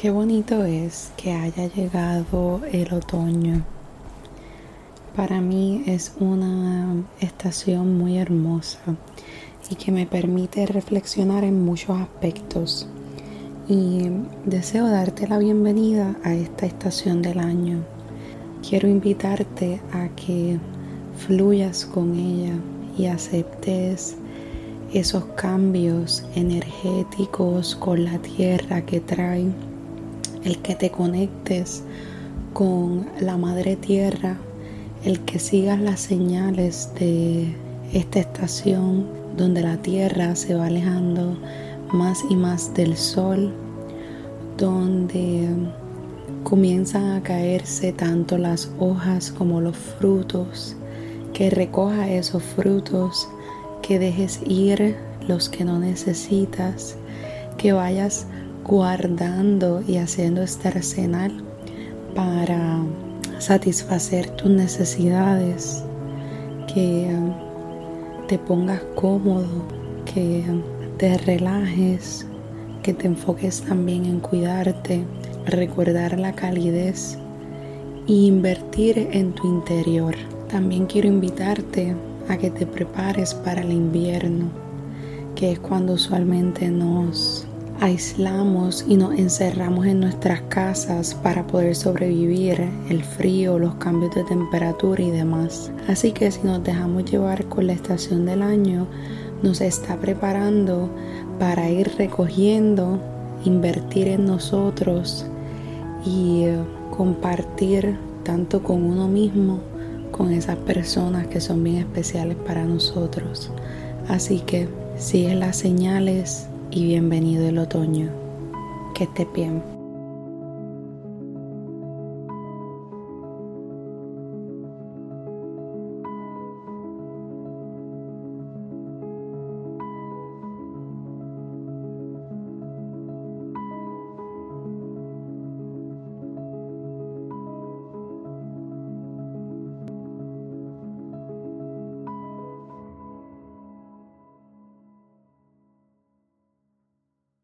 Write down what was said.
Qué bonito es que haya llegado el otoño. Para mí es una estación muy hermosa y que me permite reflexionar en muchos aspectos. Y deseo darte la bienvenida a esta estación del año. Quiero invitarte a que fluyas con ella y aceptes esos cambios energéticos con la tierra que trae el que te conectes con la madre tierra, el que sigas las señales de esta estación donde la tierra se va alejando más y más del sol, donde comienzan a caerse tanto las hojas como los frutos, que recoja esos frutos, que dejes ir los que no necesitas, que vayas guardando y haciendo este arsenal para satisfacer tus necesidades, que um, te pongas cómodo, que te relajes, que te enfoques también en cuidarte, recordar la calidez e invertir en tu interior. También quiero invitarte a que te prepares para el invierno, que es cuando usualmente nos aislamos y nos encerramos en nuestras casas para poder sobrevivir el frío, los cambios de temperatura y demás. Así que si nos dejamos llevar con la estación del año, nos está preparando para ir recogiendo, invertir en nosotros y eh, compartir tanto con uno mismo, con esas personas que son bien especiales para nosotros. Así que sigue las señales y bienvenido el otoño. Que esté bien.